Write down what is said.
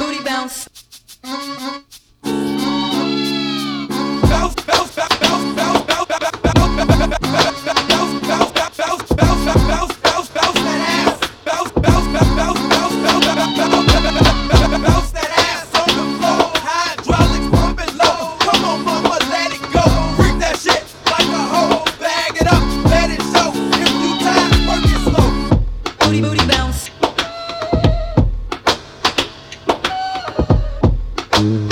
booty bounce. Mm-hmm.